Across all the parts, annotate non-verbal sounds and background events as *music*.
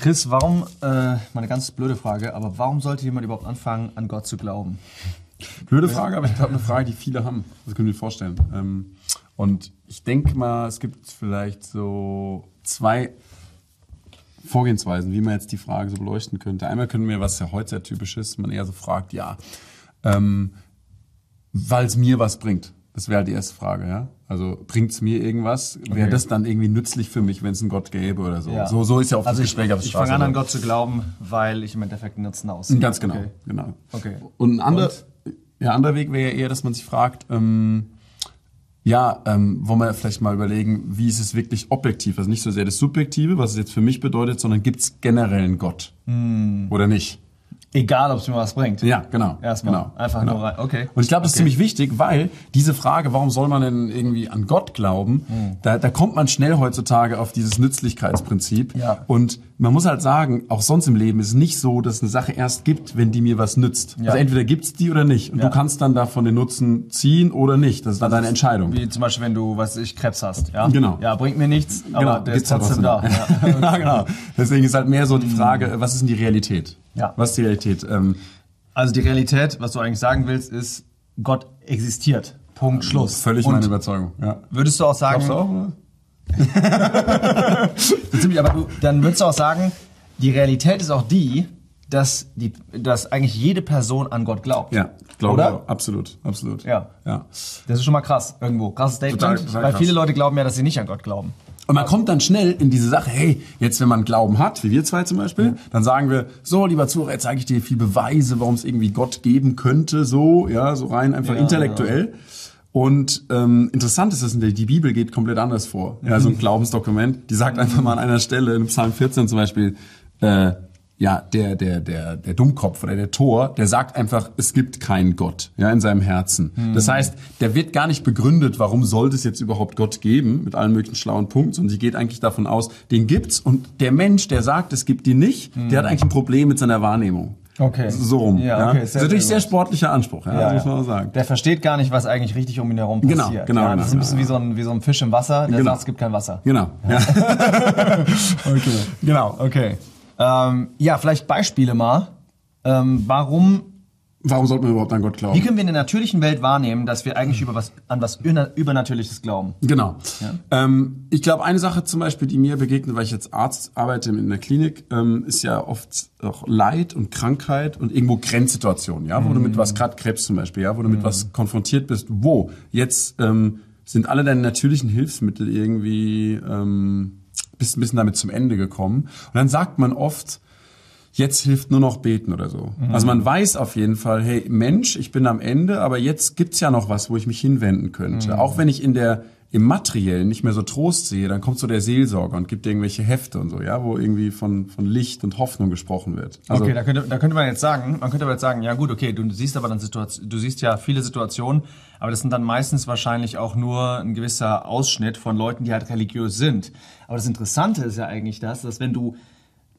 Chris, warum, äh, mal eine ganz blöde Frage, aber warum sollte jemand überhaupt anfangen, an Gott zu glauben? Blöde Frage, aber ich glaube, eine Frage, die viele haben. Das können wir vorstellen. Ähm, und ich denke mal, es gibt vielleicht so zwei Vorgehensweisen, wie man jetzt die Frage so beleuchten könnte. Einmal können wir, was ja heute sehr typisch ist, man eher so fragt, ja, ähm, weil es mir was bringt. Das wäre halt die erste Frage, ja. Also bringt es mir irgendwas? Wäre Okay. das dann irgendwie nützlich für mich, wenn es einen Gott gäbe oder so? Ja. So, so ist ja oft Also das ich, Gespräch auf der ich fange an, an oder? Gott zu glauben, weil ich im Endeffekt einen Nutzen ausziehe. Ganz genau, Okay. genau. Okay. Und ein anderer, ja, anderer Weg wäre ja eher, dass man sich fragt, ähm, ja, ähm, wollen wir vielleicht mal überlegen, wie ist es wirklich objektiv? Also nicht so sehr das Subjektive, was es jetzt für mich bedeutet, sondern gibt es generell einen Gott? Hm. Oder nicht? Egal, ob es mir was bringt. Ja, genau. Erstmal. genau, Einfach genau. nur rein. Okay. Und ich glaube, das ist Okay. ziemlich wichtig, weil diese Frage, warum soll man denn irgendwie an Gott glauben, Hm. da, da kommt man schnell heutzutage auf dieses Nützlichkeitsprinzip. Ja. Und man muss halt sagen, auch sonst im Leben ist es nicht so, dass es eine Sache erst gibt, wenn die mir was nützt. Ja. Also entweder gibt's die oder nicht. Und Ja. du kannst dann davon den Nutzen ziehen oder nicht. Das ist dann deine Entscheidung. Wie zum Beispiel, wenn du, was ich, Krebs hast. Ja? Genau. Ja, bringt mir nichts, aber der ist gibt's halt trotzdem da. trotzdem. Ja. *laughs* ja, genau. Deswegen ist halt mehr so die Frage, was ist denn die Realität? Ja. Was ist die Realität? Ähm, Also die Realität, was du eigentlich sagen willst, ist, Gott existiert. Punkt, Schluss. völlig Und meine Überzeugung. Ja. Würdest du auch sagen, Glaubst du auch, oder? *laughs* Ziemlich, aber du, dann würdest du auch sagen, die Realität ist auch die, dass, die, dass eigentlich jede Person an Gott glaubt. Ja, glaube Oder? Absolut, absolut. Ja. ja. Das ist schon mal krass, irgendwo. Krasses Statement, Total, total weil krass. viele Leute glauben ja, dass sie nicht an Gott glauben. Und man kommt dann schnell in diese Sache, hey, jetzt wenn man Glauben hat, wie wir zwei zum Beispiel, dann sagen wir, so, lieber Zuhörer, jetzt zeige ich dir viel Beweise, warum es irgendwie Gott geben könnte, so, ja, so rein einfach Ja, intellektuell. Und ähm, interessant ist, dass die Bibel geht komplett anders vor. Ja, so ein Glaubensdokument, die sagt einfach mal an einer Stelle, in Psalm 14 zum Beispiel, äh, ja, der, der, der, der Dummkopf oder der Tor, der sagt einfach, es gibt keinen Gott, ja, in seinem Herzen. Das heißt, der wird gar nicht begründet, warum sollte es jetzt überhaupt Gott geben, mit allen möglichen schlauen Punkten, sondern sie geht eigentlich davon aus, den gibt's und der Mensch, der sagt, es gibt ihn nicht, der hat eigentlich ein Problem mit seiner Wahrnehmung. Okay. So rum. Ja, Ja, okay, Das ist sehr, natürlich sehr sehr sportlicher Anspruch, ja, das muss man auch sagen. Der versteht gar nicht, was eigentlich richtig um ihn herum Genau, passiert. genau, ja, das ist ein genau, bisschen wie, so ein, wie so ein Fisch im Wasser, der Genau. sagt, es gibt kein Wasser. Genau. Ja. *laughs* Okay. genau. Okay. Ähm, ja, vielleicht Beispiele mal. Ähm, warum, Warum sollte man überhaupt an Gott glauben? wie können wir in der natürlichen Welt wahrnehmen, dass wir eigentlich über was, an was Über- Übernatürliches glauben? Genau. Ähm, ich glaube, eine Sache zum Beispiel, die mir begegnet, weil ich jetzt Arzt arbeite in der Klinik, ähm, ist ja oft auch Leid und Krankheit und irgendwo Grenzsituationen, ja, wo du mit was, gerade Krebs zum Beispiel, ja, wo du mit was konfrontiert bist, wo jetzt ähm, sind alle deine natürlichen Hilfsmittel irgendwie ähm, bist ein bisschen damit zum Ende gekommen. Und dann sagt man oft, jetzt hilft nur noch beten oder so. Also man weiß auf jeden Fall, hey Mensch, ich bin am Ende, aber jetzt gibt's ja noch was, wo ich mich hinwenden könnte. Auch wenn ich in der im Materiellen nicht mehr so Trost sehe, dann kommt so der Seelsorger und gibt irgendwelche Hefte und so, ja, wo irgendwie von, von Licht und Hoffnung gesprochen wird. Also, okay, da könnte, da könnte man jetzt sagen, man könnte aber jetzt sagen, ja gut, okay, du siehst aber dann Situation, du siehst ja viele Situationen, aber das sind dann meistens wahrscheinlich auch nur ein gewisser Ausschnitt von Leuten, die halt religiös sind. Aber das Interessante ist ja eigentlich das, dass wenn du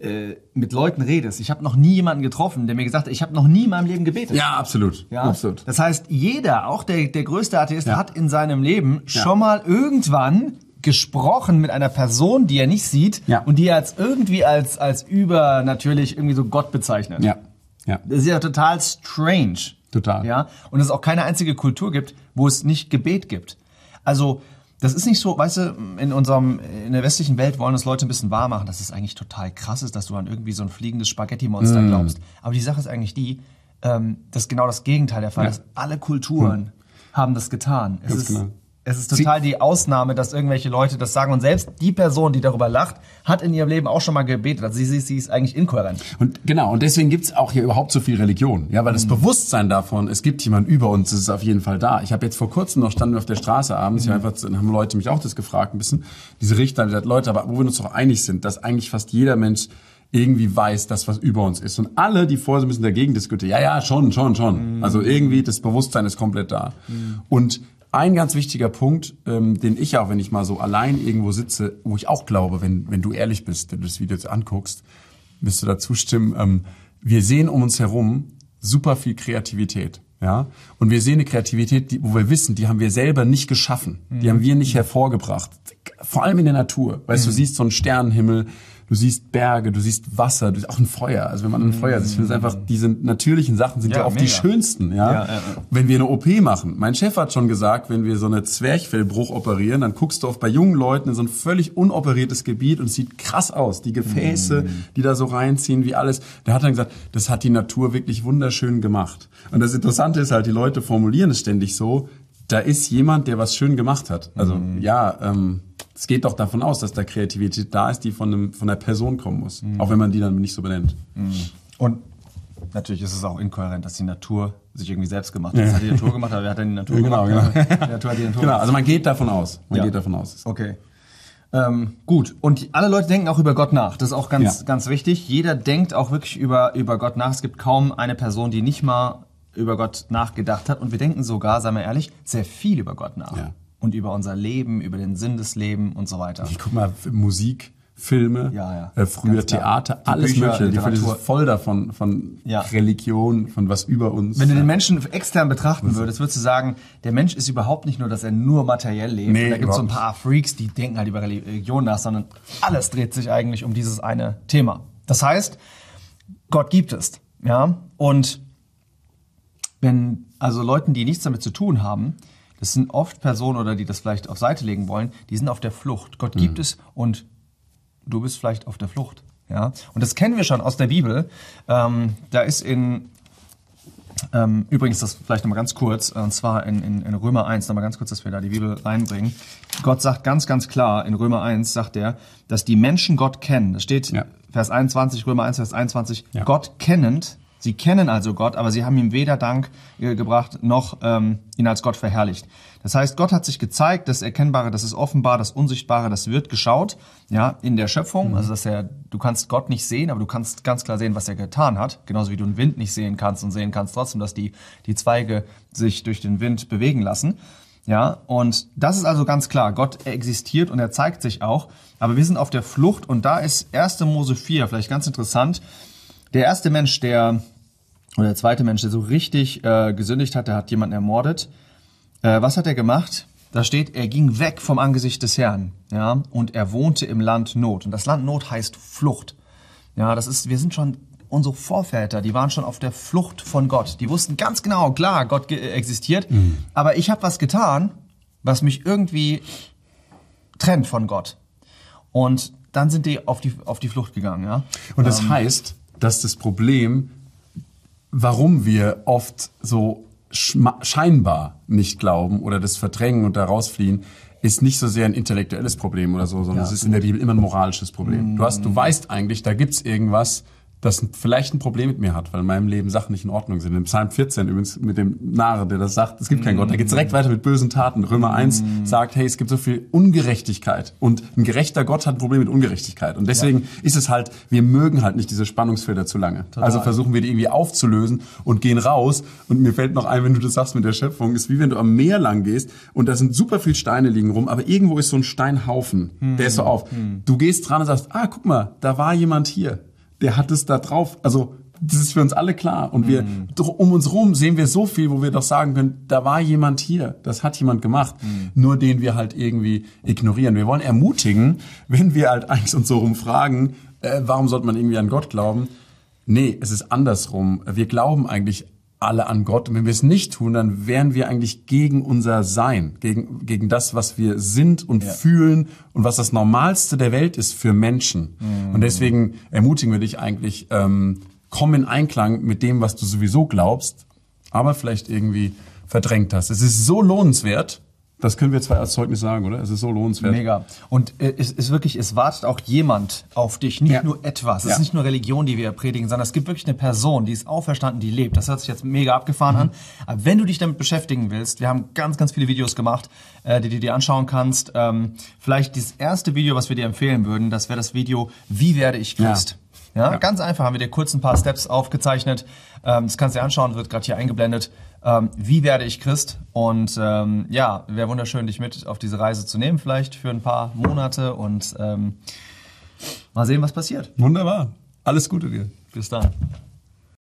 äh, mit Leuten redest, ich habe noch nie jemanden getroffen, der mir gesagt hat, ich habe noch nie in meinem Leben gebetet. ja, absolut. Ja? Absolut. Das heißt, jeder, auch der, der größte Atheist, hat in seinem Leben schon mal irgendwann gesprochen mit einer Person, die er nicht sieht Ja. und die er als irgendwie als, als übernatürlich irgendwie so Gott bezeichnet. Ja. Ja. Das ist ja total strange. Total. Ja. Und es auch keine einzige Kultur gibt, wo es nicht Gebet gibt. Also, das ist nicht so, weißt du, in unserem, in der westlichen Welt wollen uns Leute ein bisschen wahr machen, dass es eigentlich total krass ist, dass du an irgendwie so ein fliegendes Mm. Spaghetti-Monster glaubst. Aber die Sache ist eigentlich die, ähm, dass genau das Gegenteil der Fall ist. Alle Kulturen haben das getan. Es Ganz ist, genau. Es ist total die Ausnahme, dass irgendwelche Leute das sagen. Und selbst die Person, die darüber lacht, hat in ihrem Leben auch schon mal gebetet. Also sie, sie, sie ist eigentlich inkohärent. Und genau, und deswegen gibt's auch hier überhaupt so viel Religion. Ja, weil das Bewusstsein davon, es gibt jemand über uns, das ist auf jeden Fall da. Ich habe jetzt vor kurzem noch standen wir auf der Straße abends, hab einfach, haben Leute mich auch das gefragt, ein bisschen, diese Richter, die gesagt, Leute, aber wo wir uns doch einig sind, dass eigentlich fast jeder Mensch irgendwie weiß, dass was über uns ist. Und alle, die vorher so ein bisschen dagegen diskutieren, ja, ja, schon, schon, schon. Also irgendwie, das Bewusstsein ist komplett da. Und ein ganz wichtiger Punkt, ähm, den ich auch, wenn ich mal so allein irgendwo sitze, wo ich auch glaube, wenn, wenn du ehrlich bist, wenn du das Video jetzt anguckst, wirst du dazu stimmen, ähm, wir sehen um uns herum super viel Kreativität. Ja, und wir sehen eine Kreativität, die, wo wir wissen, die haben wir selber nicht geschaffen, die haben wir nicht hervorgebracht. Vor allem in der Natur, weißt du, du siehst so einen Sternenhimmel, du siehst Berge, du siehst Wasser, du siehst auch ein Feuer. Also wenn man ein Feuer sieht, ich finde es einfach, diese natürlichen Sachen sind ja, Ja, oft die mega. schönsten, ja? Ja, ja. Wenn wir eine OP machen, mein Chef hat schon gesagt, wenn wir so eine Zwerchfellbruch operieren, dann guckst du oft bei jungen Leuten in so ein völlig unoperiertes Gebiet und es sieht krass aus. Die Gefäße, die da so reinziehen, wie alles. Der hat dann gesagt, das hat die Natur wirklich wunderschön gemacht. Und das Interessante ist halt, die Leute formulieren es ständig so, da ist jemand, der was schön gemacht hat. Also ja, ähm, es geht doch davon aus, dass da Kreativität da ist, die von, einem, von einer Person kommen muss. Auch wenn man die dann nicht so benennt. Und natürlich ist es auch inkohärent, dass die Natur sich irgendwie selbst gemacht hat. Das hat die Natur gemacht, aber wer hat denn die Natur genau, gemacht? genau. Die Natur hat die Natur Genau, also man geht davon aus. Man Ja. geht davon aus. Okay. Ähm, gut. Und alle Leute denken auch über Gott nach. Das ist auch ganz, Ja. ganz wichtig. Jeder denkt auch wirklich über, über Gott nach. Es gibt kaum eine Person, die nicht mal über Gott nachgedacht hat. Und wir denken sogar, seien wir ehrlich, sehr viel über Gott nach. Ja. Und über unser Leben, über den Sinn des Lebens und so weiter. Ich guck mal, Musik, Filme, Ja, ja. Äh, früher. Theater, alles Bücher, Mögliche. Die ist voll davon, von Ja. Religion, von was über uns. Wenn du den Menschen extern betrachten würdest, würdest du sagen, der Mensch ist überhaupt nicht nur, dass er nur materiell lebt. Nee, da gibt es so ein paar Freaks, die denken halt über Religion nach, sondern alles dreht sich eigentlich um dieses eine Thema. Das heißt, Gott gibt es. Ja? Und wenn also Leuten, die nichts damit zu tun haben, das sind oft Personen oder die das vielleicht auf Seite legen wollen, die sind auf der Flucht. Gott gibt es und du bist vielleicht auf der Flucht. Ja? Und das kennen wir schon aus der Bibel. Ähm, da ist in ähm, übrigens, das vielleicht nochmal ganz kurz, und zwar in, in, in Römer 1, nochmal ganz kurz, dass wir da die Bibel reinbringen. Gott sagt ganz, ganz klar, in Römer 1 sagt er, dass die Menschen Gott kennen. Das steht Ja. Vers 21, Römer 1, Vers 21, Ja. Gott kennend, sie kennen also Gott, aber sie haben ihm weder Dank äh, gebracht, noch ähm, ihn als Gott verherrlicht. Das heißt, Gott hat sich gezeigt, das Erkennbare, das ist offenbar, das Unsichtbare, das wird geschaut, ja, in der Schöpfung. Also, dass er, du kannst Gott nicht sehen, aber du kannst ganz klar sehen, was er getan hat. Genauso wie du den Wind nicht sehen kannst und sehen kannst trotzdem, dass die, die Zweige sich durch den Wind bewegen lassen. Ja, und das ist also ganz klar. Gott existiert und er zeigt sich auch. Aber wir sind auf der Flucht und da ist 1. Mose 4 vielleicht ganz interessant. Der erste Mensch, der, oder der zweite Mensch, der so richtig äh, gesündigt hat, der hat jemanden ermordet. Äh, was hat er gemacht? Da steht, er ging weg vom Angesicht des Herrn, ja, und er wohnte im Land Not. Und das Land Not heißt Flucht. Ja, das ist, wir sind schon, unsere Vorväter, die waren schon auf der Flucht von Gott. Die wussten ganz genau, klar, Gott existiert, aber ich habe was getan, was mich irgendwie trennt von Gott. Und dann sind die auf die, auf die Flucht gegangen, ja. Und das heißt, dass das Problem, warum wir oft so scheinbar nicht glauben oder das verdrängen und da rausfliehen, ist nicht so sehr ein intellektuelles Problem oder so, sondern es ist in der Bibel immer ein moralisches Problem. Du hast, du weißt eigentlich, da gibt's irgendwas, das vielleicht ein Problem mit mir hat, weil in meinem Leben Sachen nicht in Ordnung sind. Im Psalm 14 übrigens mit dem Narr, der das sagt, es gibt keinen Gott. Da geht's direkt weiter mit bösen Taten. Römer 1 sagt, hey, es gibt so viel Ungerechtigkeit. Und ein gerechter Gott hat ein Problem mit Ungerechtigkeit. Und deswegen ist es halt, wir mögen halt nicht diese Spannungsfelder zu lange. Also versuchen wir die irgendwie aufzulösen und gehen raus. Und mir fällt noch ein, wenn du das sagst mit der Schöpfung, ist wie wenn du am Meer lang gehst und da sind super viel Steine liegen rum, aber irgendwo ist so ein Steinhaufen. Der ist so auf. Du gehst dran und sagst, ah, guck mal, da war jemand hier der hat es da drauf. Also das ist für uns alle klar. Und wir doch um uns rum sehen wir so viel, wo wir doch sagen können, da war jemand hier, das hat jemand gemacht, nur den wir halt irgendwie ignorieren. Wir wollen ermutigen, wenn wir halt eigentlich uns so rumfragen, äh, warum sollte man irgendwie an Gott glauben? Nee, es ist andersrum. Wir glauben eigentlich alle an Gott. Und wenn wir es nicht tun, dann wären wir eigentlich gegen unser Sein, gegen, gegen das, was wir sind und fühlen und was das Normalste der Welt ist für Menschen. Und deswegen ermutigen wir dich eigentlich, ähm, komm in Einklang mit dem, was du sowieso glaubst, aber vielleicht irgendwie verdrängt hast. Es ist so lohnenswert, das können wir zwei als Zeugnis sagen, oder? Es ist so lohnenswert. Mega. Und äh, es ist wirklich, es wartet auch jemand auf dich, nicht Ja. nur etwas. Es Ja. ist nicht nur Religion, die wir predigen, sondern es gibt wirklich eine Person, die ist auferstanden, die lebt. Das hört sich jetzt mega abgefahren an. Aber wenn du dich damit beschäftigen willst, wir haben ganz, ganz viele Videos gemacht, äh, die du dir anschauen kannst. Ähm, vielleicht das erste Video, was wir dir empfehlen würden, das wäre das Video Wie werde ich Christ? Ja. Ganz einfach haben wir dir kurz ein paar Steps aufgezeichnet. Ähm, das kannst du dir anschauen, wird gerade hier eingeblendet. Ähm, wie werde ich Christ? Und ähm, ja, wäre wunderschön, dich mit auf diese Reise zu nehmen, vielleicht für ein paar Monate und ähm, mal sehen, was passiert. Wunderbar. Alles Gute dir. Bis dann.